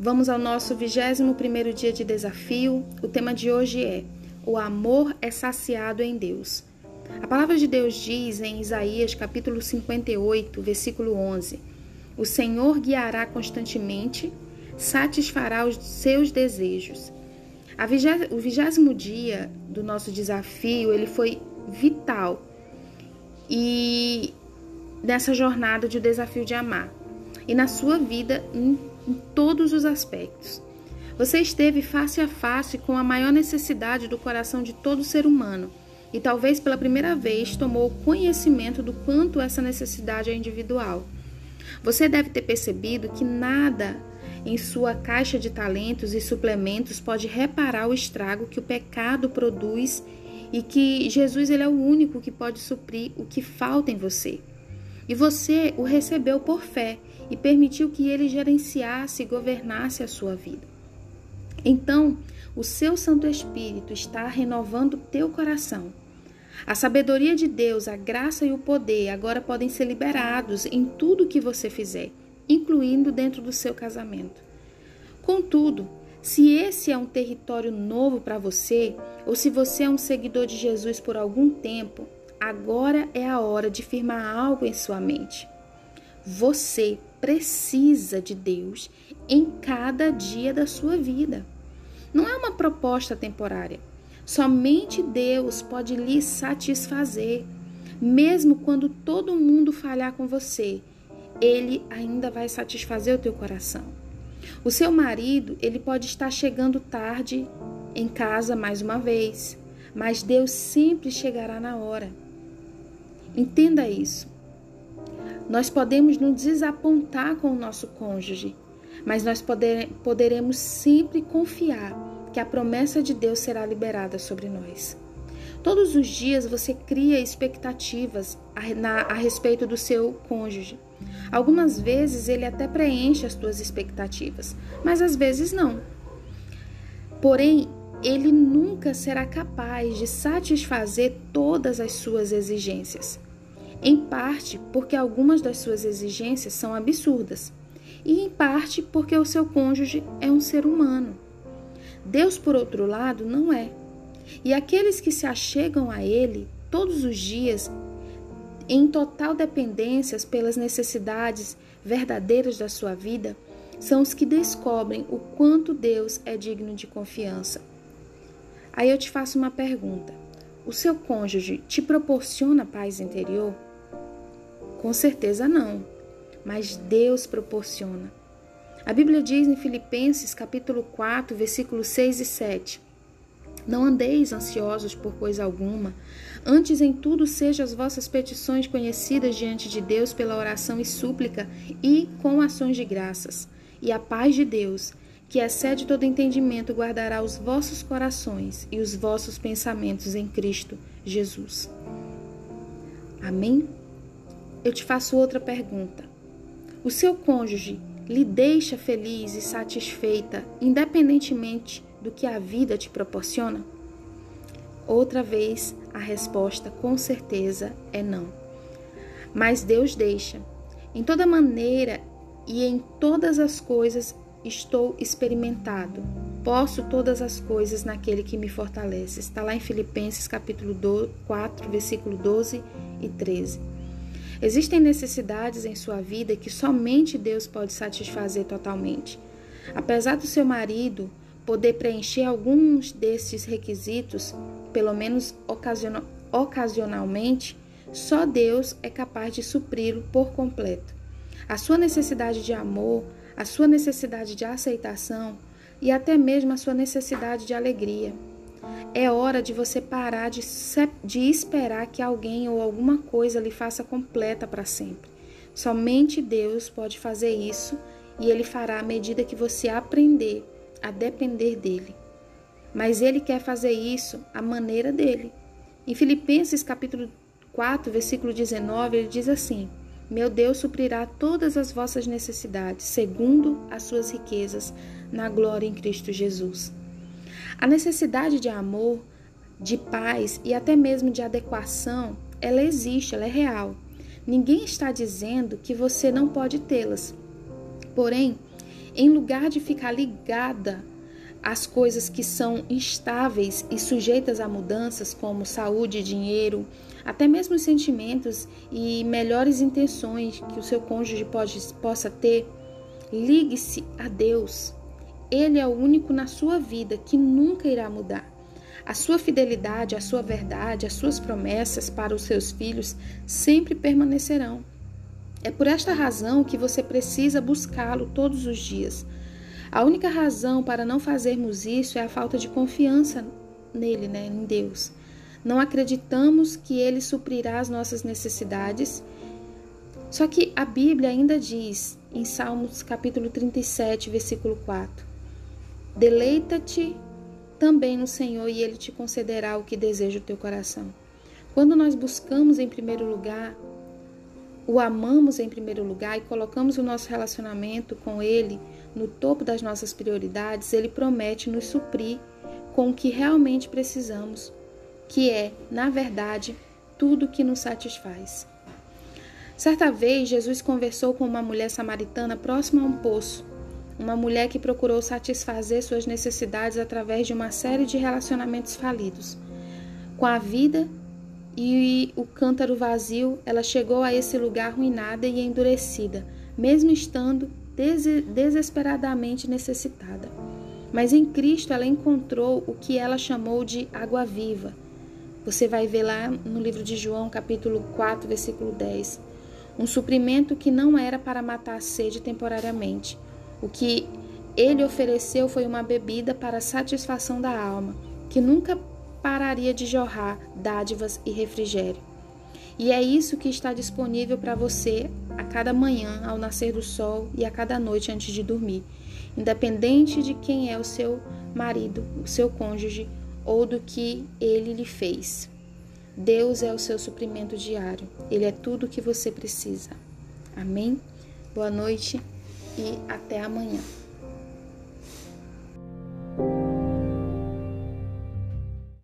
Vamos ao nosso 21 primeiro dia de desafio. O tema de hoje é: O amor é saciado em Deus. A palavra de Deus diz em Isaías capítulo 58, versículo 11: O Senhor guiará constantemente, satisfará os seus desejos. o vigésimo dia do nosso desafio, ele foi vital e nessa jornada de desafio de amar e na sua vida em todos os aspectos. Você esteve face a face com a maior necessidade do coração de todo ser humano e talvez pela primeira vez tomou conhecimento do quanto essa necessidade é individual. Você deve ter percebido que nada em sua caixa de talentos e suplementos pode reparar o estrago que o pecado produz e que Jesus ele é o único que pode suprir o que falta em você. E você o recebeu por fé e permitiu que ele gerenciasse e governasse a sua vida. Então, o seu Santo Espírito está renovando teu coração. A sabedoria de Deus, a graça e o poder agora podem ser liberados em tudo que você fizer, incluindo dentro do seu casamento. Contudo, se esse é um território novo para você, ou se você é um seguidor de Jesus por algum tempo, agora é a hora de firmar algo em sua mente. Você precisa de Deus em cada dia da sua vida. Não é uma proposta temporária. Somente Deus pode lhe satisfazer. Mesmo quando todo mundo falhar com você, ele ainda vai satisfazer o teu coração. O seu marido, ele pode estar chegando tarde em casa mais uma vez, mas Deus sempre chegará na hora. Entenda isso. Nós podemos nos desapontar com o nosso cônjuge, mas nós poder, poderemos sempre confiar que a promessa de Deus será liberada sobre nós. Todos os dias você cria expectativas a, na, a respeito do seu cônjuge. Algumas vezes ele até preenche as suas expectativas, mas às vezes não. Porém, ele nunca será capaz de satisfazer todas as suas exigências em parte porque algumas das suas exigências são absurdas, e em parte porque o seu cônjuge é um ser humano. Deus, por outro lado, não é. E aqueles que se achegam a Ele todos os dias, em total dependência pelas necessidades verdadeiras da sua vida, são os que descobrem o quanto Deus é digno de confiança. Aí eu te faço uma pergunta: o seu cônjuge te proporciona paz interior? Com certeza não, mas Deus proporciona. A Bíblia diz em Filipenses capítulo 4, versículos 6 e 7: Não andeis ansiosos por coisa alguma, antes em tudo sejam as vossas petições conhecidas diante de Deus pela oração e súplica e com ações de graças. E a paz de Deus, que excede todo entendimento, guardará os vossos corações e os vossos pensamentos em Cristo Jesus. Amém? Eu te faço outra pergunta. O seu cônjuge lhe deixa feliz e satisfeita, independentemente do que a vida te proporciona? Outra vez, a resposta com certeza é não. Mas Deus deixa. Em toda maneira e em todas as coisas estou experimentado. Posso todas as coisas naquele que me fortalece. Está lá em Filipenses capítulo 4, versículo 12 e 13. Existem necessidades em sua vida que somente Deus pode satisfazer totalmente. Apesar do seu marido poder preencher alguns desses requisitos, pelo menos ocasionalmente, só Deus é capaz de supri-lo por completo. A sua necessidade de amor, a sua necessidade de aceitação e até mesmo a sua necessidade de alegria. É hora de você parar de, de esperar que alguém ou alguma coisa lhe faça completa para sempre. Somente Deus pode fazer isso e Ele fará à medida que você aprender a depender dele. Mas Ele quer fazer isso à maneira dele. Em Filipenses capítulo 4, versículo 19, ele diz assim: Meu Deus suprirá todas as vossas necessidades, segundo as suas riquezas, na glória em Cristo Jesus. A necessidade de amor, de paz e até mesmo de adequação, ela existe, ela é real. Ninguém está dizendo que você não pode tê-las. Porém, Em lugar de ficar ligada às coisas que são instáveis e sujeitas a mudanças, como saúde, dinheiro, até mesmo os sentimentos e melhores intenções que o seu cônjuge pode, possa ter, ligue-se a Deus. Ele é o único na sua vida que nunca irá mudar. A sua fidelidade, a sua verdade, as suas promessas para os seus filhos sempre permanecerão. É por esta razão que você precisa buscá-lo todos os dias. A única razão para não fazermos isso é a falta de confiança nele, né, em Deus. Não acreditamos que ele suprirá as nossas necessidades. Só que a Bíblia ainda diz em Salmos capítulo 37, versículo 4: Deleita-te também no Senhor e ele te concederá o que deseja o teu coração. Quando nós buscamos em primeiro lugar o amamos em primeiro lugar e colocamos o nosso relacionamento com Ele no topo das nossas prioridades, Ele promete nos suprir com o que realmente precisamos, que é, na verdade, tudo que nos satisfaz. Certa vez, Jesus conversou com uma mulher samaritana próxima a um poço, uma mulher que procurou satisfazer suas necessidades através de uma série de relacionamentos falidos. Com a vida e o cântaro vazio, ela chegou a esse lugar arruinada e endurecida, mesmo estando des desesperadamente necessitada. Mas em Cristo ela encontrou o que ela chamou de água viva. Você vai ver lá no livro de João, capítulo 4, versículo 10. Um suprimento que não era para matar a sede temporariamente. O que ele ofereceu foi uma bebida para a satisfação da alma, que nunca pararia de jorrar dádivas e refrigério. E é isso que está disponível para você a cada manhã ao nascer do sol e a cada noite antes de dormir, independente de quem é o seu marido, o seu cônjuge ou do que ele lhe fez. Deus é o seu suprimento diário, ele é tudo o que você precisa. Amém? Boa noite e até amanhã.